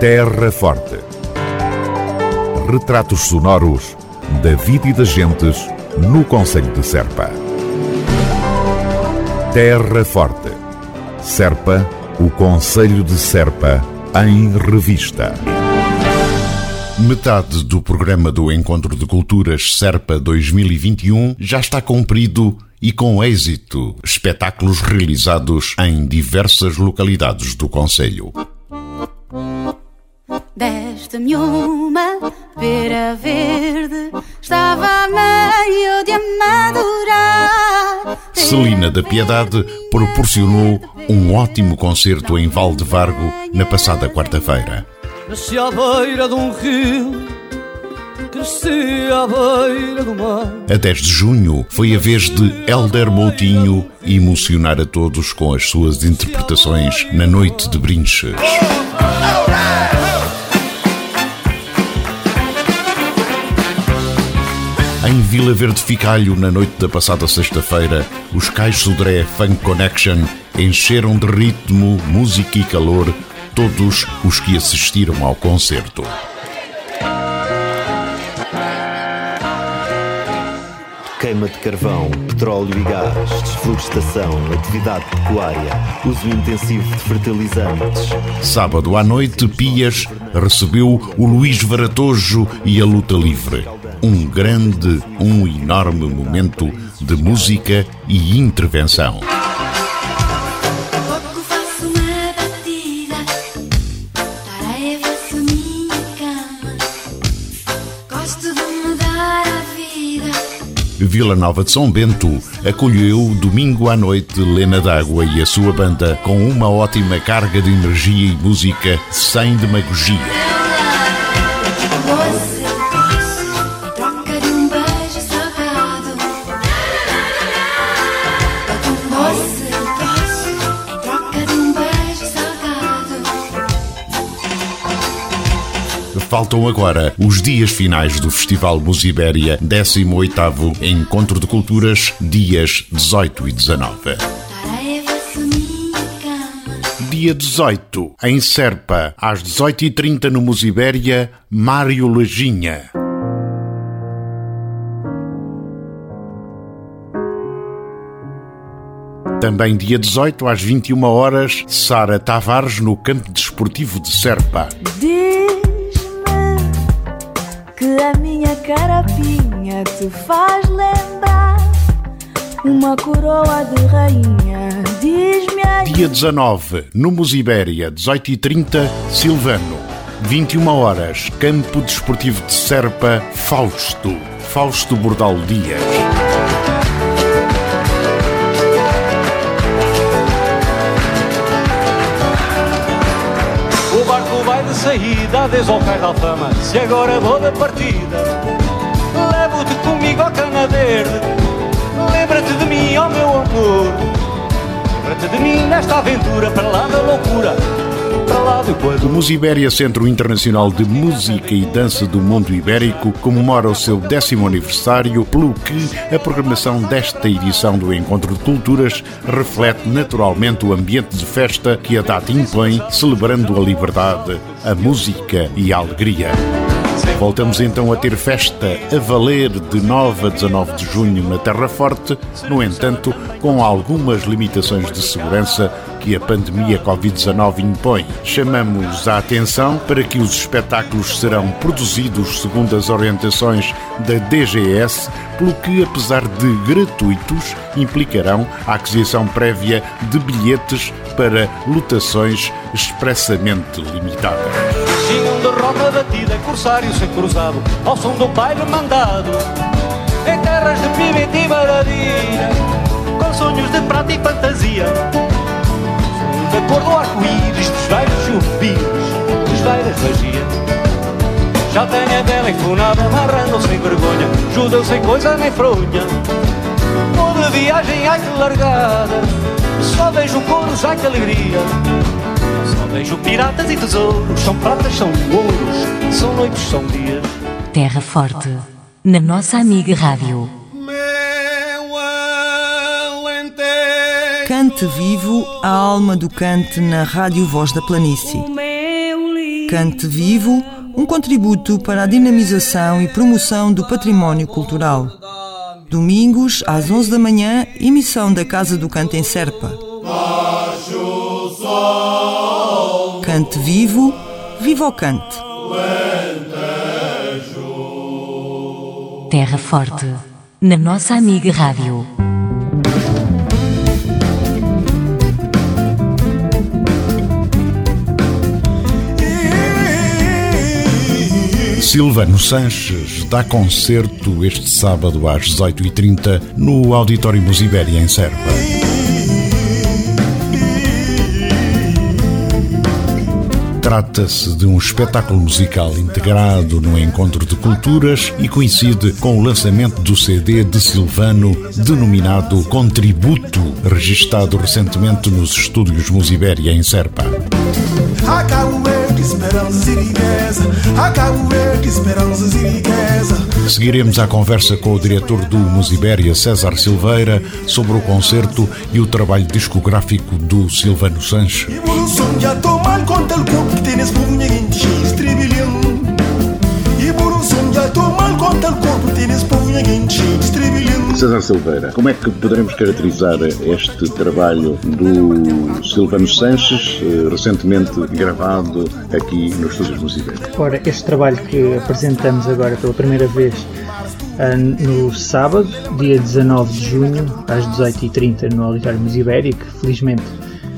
Terra Forte. Retratos sonoros da vida e das gentes no Conselho de Serpa. Terra Forte. Serpa, o Conselho de Serpa, em revista. Metade do programa do Encontro de Culturas Serpa 2021 já está cumprido e com êxito. Espetáculos realizados em diversas localidades do Conselho. Desta-me uma pera verde, estava meio de amadurar. Celina da Piedade proporcionou um ótimo concerto em Valdevargo na passada quarta-feira. Nasci à beira de um rio, cresci à beira do mar. A 10 de junho foi a vez de Elder Moutinho emocionar a todos com as suas interpretações na Noite de Brinches. Em Vila Verde Ficalho, na noite da passada sexta-feira, os Cais Sodré Funk Connection encheram de ritmo, música e calor todos os que assistiram ao concerto. Queima de carvão, petróleo e gás, desflorestação, atividade pecuária, uso intensivo de fertilizantes. Sábado à noite, Pias recebeu o Luís Varatojo e a Luta Livre. Um grande, um enorme momento de música e intervenção. Vila Nova de São Bento acolheu domingo à noite Lena D'Água e a sua banda com uma ótima carga de energia e música sem demagogia. Faltam agora os dias finais do Festival Musibéria 18º Encontro de Culturas, dias 18 e 19. Tareia faço minha cama. Dia 18, em Serpa, às 18h30 no Musibéria, Mário Leginha. Também dia 18, às 21 horas, Sara Tavares no Campo Desportivo de Serpa. Diz-me que a minha carapinha te faz lembrar uma coroa de rainha. Diz-me aí. Dia 19, no Musibéria, 18h30, Silvano. 21 horas, Campo Desportivo de Serpa, Fausto. Fausto Bordal Dias. De saída desde ao cais da alfama. Se agora vou da partida, levo-te comigo ao cana verde. Lembra-te de mim, ó meu amor. Lembra-te de mim nesta aventura para lá da loucura, O quando. Musibéria Centro Internacional de Música e Dança do Mundo Ibérico comemora o seu décimo aniversário, pelo que a programação desta edição do Encontro de Culturas reflete naturalmente o ambiente de festa que a data impõe, celebrando a liberdade, a música e a alegria. Voltamos então a ter festa a valer de 9 a 19 de junho na Terra Forte, no entanto, com algumas limitações de segurança que a pandemia Covid-19 impõe. Chamamos a atenção para que os espetáculos serão produzidos segundo as orientações da DGS, pelo que, apesar de gratuitos, implicarão a aquisição prévia de bilhetes para lotações expressamente limitadas. Tinham de roda batida, corsário ser cruzado, ao som do baile mandado. Em terras de pimenta e maravilha, com sonhos de prata e fantasia. Da cor do arco-íris, dos velhos chupiros, dos velhas magias. Já tenho a vela enfunada, amarrando sem vergonha, judeu sem coisa nem fronha. Vou de viagem, ai que largada, só vejo couros, ai que alegria. Vejo piratas e tesouros, são pratas, são ouros, são noites, são dias. Terra Forte, na nossa amiga Rádio. Cante vivo, a alma do cante na Rádio Voz da Planície. Cante Vivo, um contributo para a dinamização e promoção do património cultural. Domingos, às 11 da manhã, emissão da Casa do Canto em Serpa. Cante Vivo, viva o cante. Terra Forte, na nossa amiga Rádio. Silvano Sanches dá concerto este sábado às 18h30 no Auditório Musibéria em Serpa. Trata-se de um espetáculo musical integrado no encontro de culturas e coincide com o lançamento do CD de Silvano, denominado Contributo, registado recentemente nos estúdios Musibéria em Serpa. Seguiremos a conversa com o diretor do Musibéria, César Silveira, sobre o concerto e o trabalho discográfico do Silvano Sanches. César Silveira, como é que poderemos caracterizar este trabalho do Silvano Sanches, eh, recentemente gravado aqui nos Estúdios Musicais? Ora, este trabalho que apresentamos agora pela primeira vez ah, no sábado, dia 19 de junho, às 18h30 no Auditório Musibérico, felizmente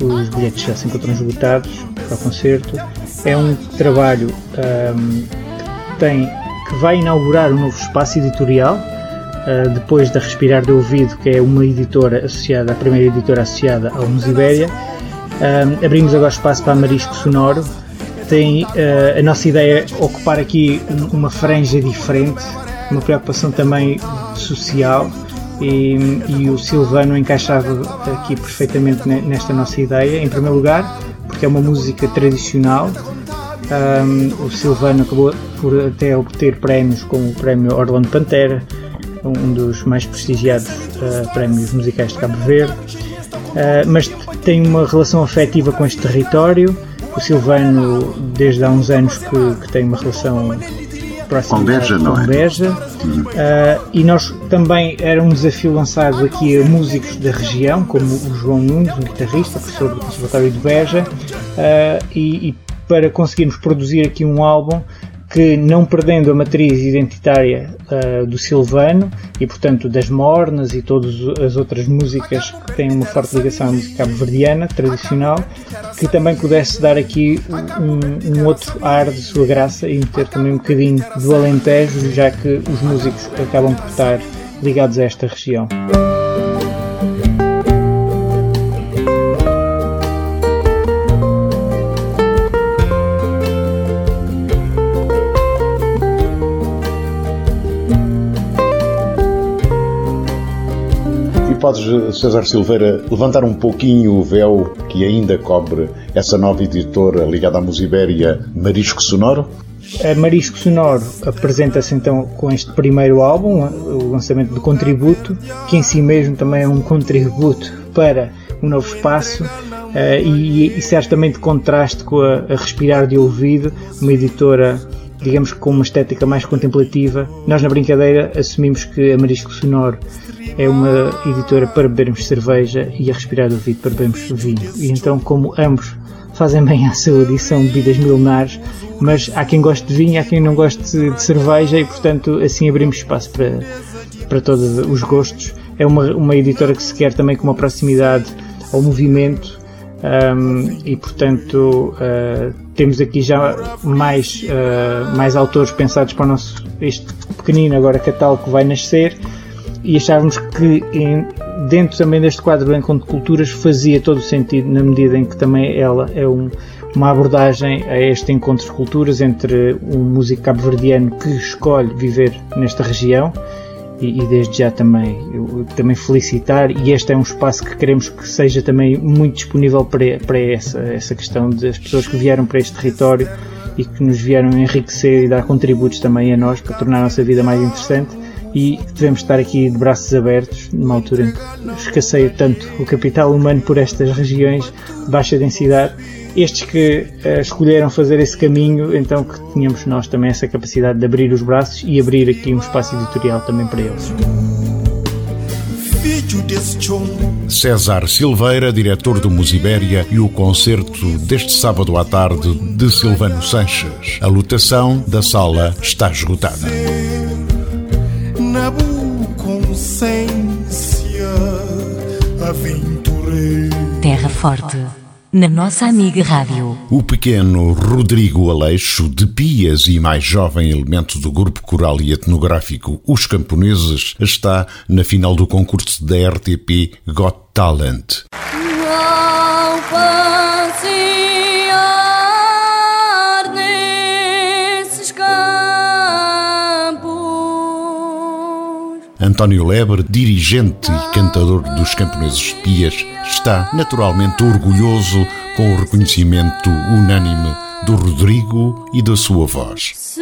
os bilhetes já se encontram esgotados para o concerto. É um trabalho um, que tem que vai inaugurar um novo espaço editorial uh, depois da Respirar de Ouvido, que é uma editora associada, a primeira editora associada ao Musibéria. Um, abrimos agora espaço para Marisco Sonoro. Tem uh, a nossa ideia é ocupar aqui um, uma franja diferente, uma preocupação também social e, e, o Silvano encaixava aqui perfeitamente nesta nossa ideia. Em primeiro lugar, porque é uma música tradicional. Um, o Silvano acabou por até obter prémios como o prémio Orlando Pantera, um dos mais prestigiados uh, prémios musicais de Cabo Verde, uh, mas tem uma relação afetiva com este território. O Silvano, desde há uns anos, que, que tem uma relação próxima com Beja, não é? Beja. Uh, e nós também era um desafio lançado aqui a músicos da região, como o João Nunes, um guitarrista, professor do Conservatório de Beja, e, e para conseguirmos produzir aqui um álbum que não perdendo a matriz identitária uh, do Silvano e portanto das mornas e todas as outras músicas que têm uma forte ligação à música cabo-verdiana tradicional, que também pudesse dar aqui um, um, outro ar de sua graça e meter também um bocadinho do Alentejo, já que os músicos acabam por estar ligados a esta região. Podes, César Silveira, levantar um pouquinho o véu que ainda cobre essa nova editora ligada à Musibéria, Marisco Sonoro? A Marisco Sonoro apresenta-se então com este primeiro álbum, o lançamento do Contributo, que em si mesmo também é um contributo para um novo espaço uh, e, e certamente contraste com a, a Respirar de Ouvido, uma editora digamos que com uma estética mais contemplativa. Nós na brincadeira assumimos que a Marisco Sonoro é uma editora para bebermos cerveja e a respirar do ouvido para bebermos vinho. E então, como ambos fazem bem à saúde e são bebidas milenares, mas há quem goste de vinho, há quem não goste de cerveja e, portanto, assim abrimos espaço para, para todos os gostos. É uma, uma editora que se quer também com uma proximidade ao movimento um, e, portanto, uh, temos aqui já mais, uh, mais autores pensados para o nosso, este pequenino agora catálogo que vai nascer. E achávamos que em, dentro também deste quadro do Encontro de Culturas fazia todo o sentido na medida em que também ela é um, uma abordagem a este encontro de culturas entre um músico cabo-verdiano que escolhe viver nesta região e, e desde já também, eu, também felicitar e este é um espaço que queremos que seja também muito disponível para, para essa, essa questão das pessoas que vieram para este território e que nos vieram enriquecer e dar contributos também a nós para tornar a nossa vida mais interessante. E devemos estar aqui de braços abertos numa altura em que escasseia tanto o capital humano por estas regiões de baixa densidade estes que uh, escolheram fazer esse caminho, então que tínhamos nós também essa capacidade de abrir os braços e abrir aqui um espaço editorial também para eles. César Silveira, diretor do Musibéria, e o concerto deste sábado à tarde de Silvano Sanches. A lotação da sala está esgotada. Terra Forte na nossa amiga rádio. O pequeno Rodrigo Aleixo, de Pias e mais jovem elemento do grupo coral e etnográfico Os Camponeses, está na final do concurso da RTP Got Talent. António Lebre, dirigente e cantador dos Camponeses Pias, está naturalmente orgulhoso com o reconhecimento unânime do Rodrigo e da sua voz. Se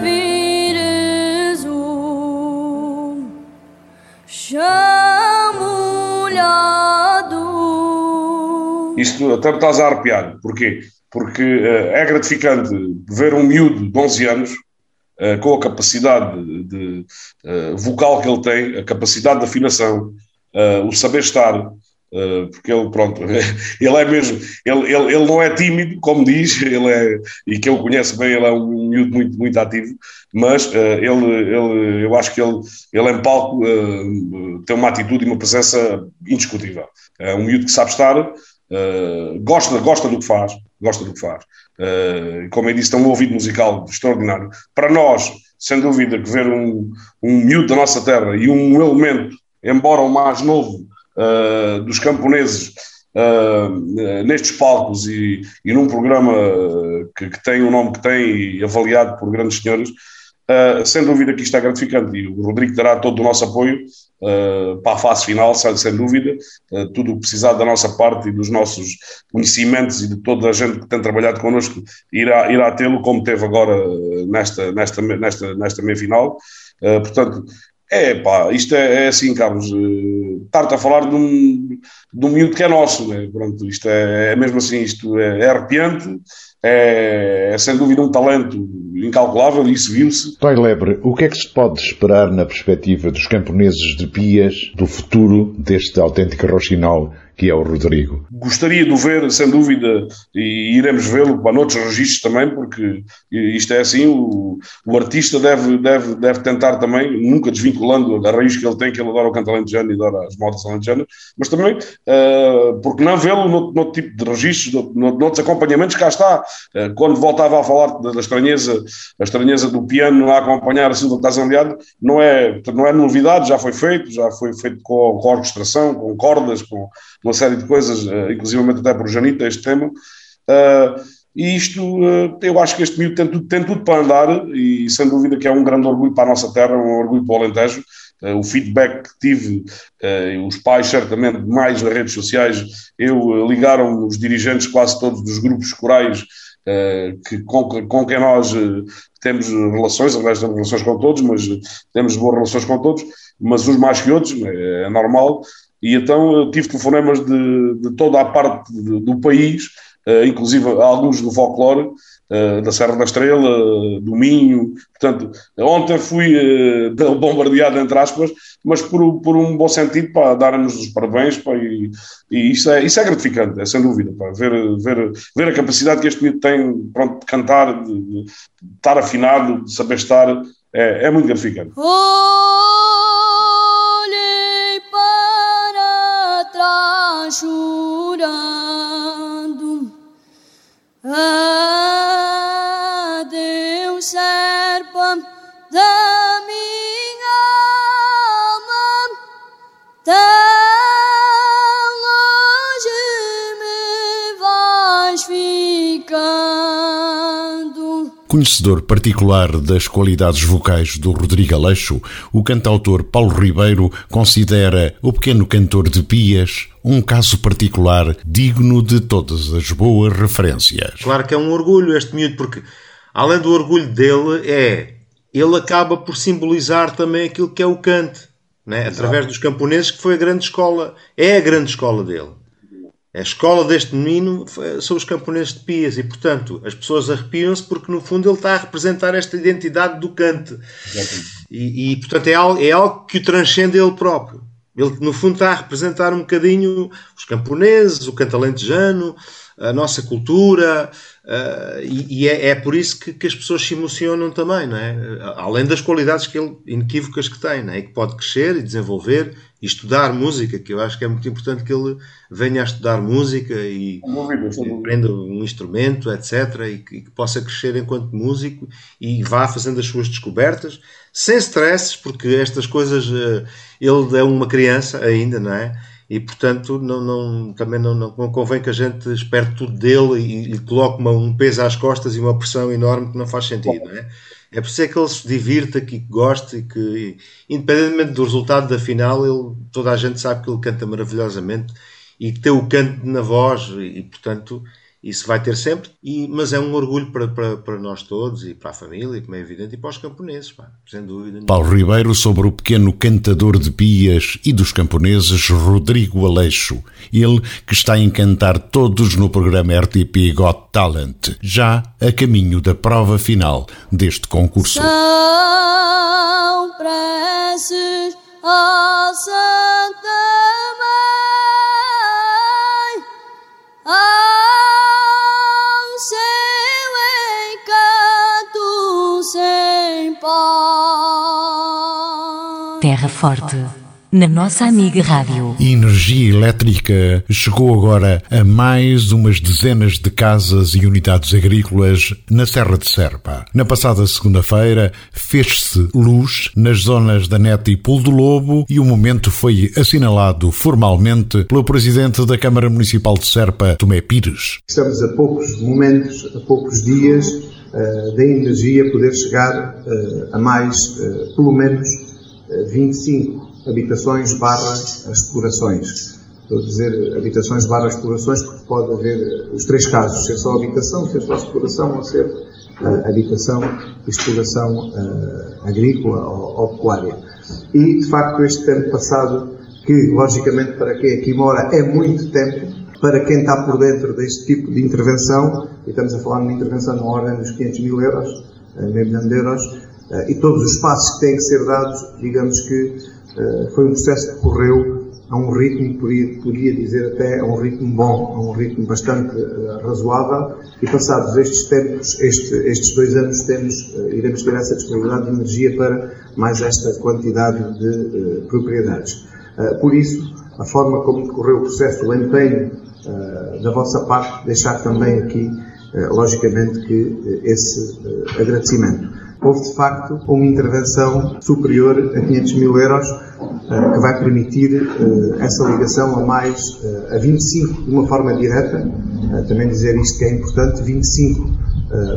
vires molhado. Isto até me estás a arrepiar. Porquê? Porque uh, é gratificante ver um miúdo de 11 anos uh, com a capacidade de, uh, vocal que ele tem, a capacidade de afinação, uh, o saber estar, porque ele, pronto, ele é mesmo, ele, ele, ele não é tímido, como diz, ele é, e que eu conheço bem, ele é um miúdo muito, muito ativo, mas ele, ele, eu acho que ele, ele em palco tem uma atitude e uma presença indiscutível. É um miúdo que sabe estar, gosta, gosta do que faz, gosta do que faz. Uh, como eu disse, tem um ouvido musical extraordinário. Para nós, sem dúvida, que ver um, um miúdo da nossa terra e um elemento, embora o mais novo uh, dos camponeses, uh, nestes palcos e, e num programa que, que, tem o nome que tem e avaliado por grandes senhores, Uh, sem dúvida que isto é gratificante e o Rodrigo terá todo o nosso apoio uh, para a fase final, sem, sem dúvida. Uh, tudo o que precisar da nossa parte e dos nossos conhecimentos e de toda a gente que tem trabalhado connosco irá, irá tê-lo, como teve agora nesta, nesta, nesta, nesta meia final. portanto, é pá, isto é, é assim, Carlos. Estar-te a falar de um, de um miúdo que é nosso, né? Pronto, isto é, é mesmo assim, isto é, é arrepiante é, é, sem dúvida um talento incalculável e isso viu-se. Toy Lebre, o que é que se pode esperar na perspectiva dos camponeses de Pias do futuro deste autêntico roxinol que é o Rodrigo. Gostaria de o ver, sem dúvida, e iremos vê-lo para noutros registros também, porque isto é assim, o, o, artista deve, deve, deve tentar também, nunca desvinculando a raiz que ele tem, que ele adora o canto alentejano e adora as modas alentejanas, mas também, uh, porque não vê-lo noutro, noutro tipo de registros, noutros acompanhamentos, cá está, uh, quando voltava a falar da, estranheza, a estranheza do piano a acompanhar a Silva Tazandeado, não é, não é novidade, já foi feito, já foi feito com, com orquestração, com cordas, com uma série de coisas, uh, inclusivamente até por Janita, este tema. Uh, e isto, uh, eu acho que este miúdo tem tudo, tem tudo para andar e sem dúvida que é um grande orgulho para a nossa terra, um orgulho para o Alentejo. O feedback que tive, os pais certamente mais nas redes sociais, eu ligaram os dirigentes quase todos dos grupos corais que, com, com quem nós temos relações, aliás temos relações com todos, mas temos boas relações com todos, mas uns mais que outros, é normal, e então tive telefonemas de, de toda a parte de, do país, uh, inclusive alguns do folclore, uh, da Serra da Estrela, do Minho. Portanto, ontem fui uh, bombardeado, entre aspas, mas por, por um bom sentido, para dar-nos os parabéns, pá, e, e, isso, é, isso é gratificante, é sem dúvida, pá, ver, ver, ver a capacidade que este miúdo tem pronto, de cantar, de, de estar afinado, de saber estar, é, é muito gratificante. Oh! Adeus, Conhecedor particular das qualidades vocais do Rodrigo Aleixo, o cantautor Paulo Ribeiro considera o pequeno cantor de Pias um caso particular digno de todas as boas referências. Claro que é um orgulho este miúdo, porque além do orgulho dele, é ele acaba por simbolizar também aquilo que é o canto, né? através dos camponeses, que foi a grande escola, é a grande escola dele. A escola deste menino são os camponeses de Pias e, portanto, as pessoas arrepiam-se porque, no fundo, ele está a representar esta identidade do cante. E, e, portanto, é algo, é algo que o transcende ele próprio. Ele, no fundo, está a representar um bocadinho os camponeses, o canto alentejano, a nossa cultura, uh, e, e é, é, por isso que, que, as pessoas se emocionam também, não é? Além das qualidades que ele, inequívocas que tem, não é? E que pode crescer e desenvolver e estudar música, que eu acho que é muito importante que ele venha a estudar música e, e aprenda um instrumento, etc., e que, e que, possa crescer enquanto músico e vá fazendo as suas descobertas, sem stresses, porque estas coisas, uh, ele é uma criança ainda, não é? E portanto não, não, também não, não, convém que a gente espere tudo dele e, e coloque uma, um peso às costas e uma pressão enorme que não faz sentido, não é? É preciso é que ele se divirta, que goste e que, independentemente do resultado da final, ele, toda a gente sabe que ele canta maravilhosamente e tem o canto na voz e, portanto, isso vai ter sempre, e, mas é um orgulho para, para, para, nós todos e para a família, como é evidente, e para os camponeses, pá, sem dúvida. Paulo Ribeiro sobre o pequeno cantador de pias e dos camponeses Rodrigo Aleixo, ele que está a encantar todos no programa RTP Got Talent, já a caminho da prova final deste concurso. São preces, oh Santa Forte, na nossa amiga Rádio. Energia elétrica chegou agora a mais umas dezenas de casas e unidades agrícolas na Serra de Serpa. Na passada segunda-feira fez-se luz nas zonas da Neta e Pulo do Lobo e o momento foi assinalado formalmente pelo presidente da Câmara Municipal de Serpa, Tomé Pires. Estamos a poucos momentos, a poucos dias uh, da energia poder chegar uh, a mais, uh, pelo menos, 25 habitações barra explorações. Estou a dizer habitações barra explorações porque pode haver os três casos, ser só habitação, ser só exploração ou ser uh, habitação e exploração uh, agrícola ou, ou pecuária. E, de facto, este tempo passado, que logicamente para quem aqui mora é muito tempo, para quem está por dentro deste tipo de intervenção, e estamos a falar de uma intervenção na ordem dos 500 mil euros, milhão de euros, e todos os passos que têm que ser dados, digamos que uh, foi um processo que correu a um ritmo, podia, podia dizer até a um ritmo bom, a um ritmo bastante uh, razoável, e passados estes tempos, este, estes dois anos, temos, iremos ter essa disponibilidade de energia para mais esta quantidade de propriedades. por isso, a forma como decorreu o processo, o empenho da vossa parte, deixar também aqui, logicamente, que esse agradecimento houve de facto uma intervenção superior a 500 mil euros uh, que vai permitir uh, essa ligação a mais, uh, a 25 de uma forma direta, também dizer isto que é importante, 25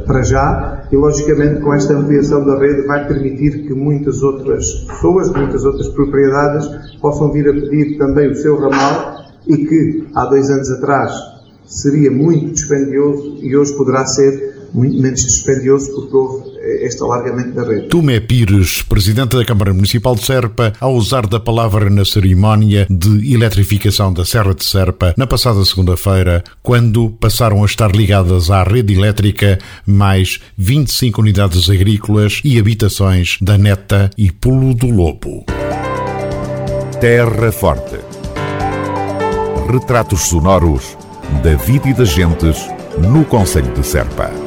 para já, e logicamente com esta ampliação da rede vai permitir que muitas outras pessoas, muitas outras propriedades possam vir a pedir também o seu ramal e que há dois anos atrás seria muito dispendioso e hoje poderá ser muito menos dispendioso porque houve este alargamento da rede. Tomé Pires, presidente da Câmara Municipal de Serpa, ao usar da palavra na cerimónia de eletrificação da Serra de Serpa na passada segunda-feira, quando passaram a estar ligadas à rede elétrica mais 25 unidades agrícolas e habitações da Neta e Pulo do Lobo. Terra Forte. Retratos sonoros da vida e das gentes no Conselho de Serpa.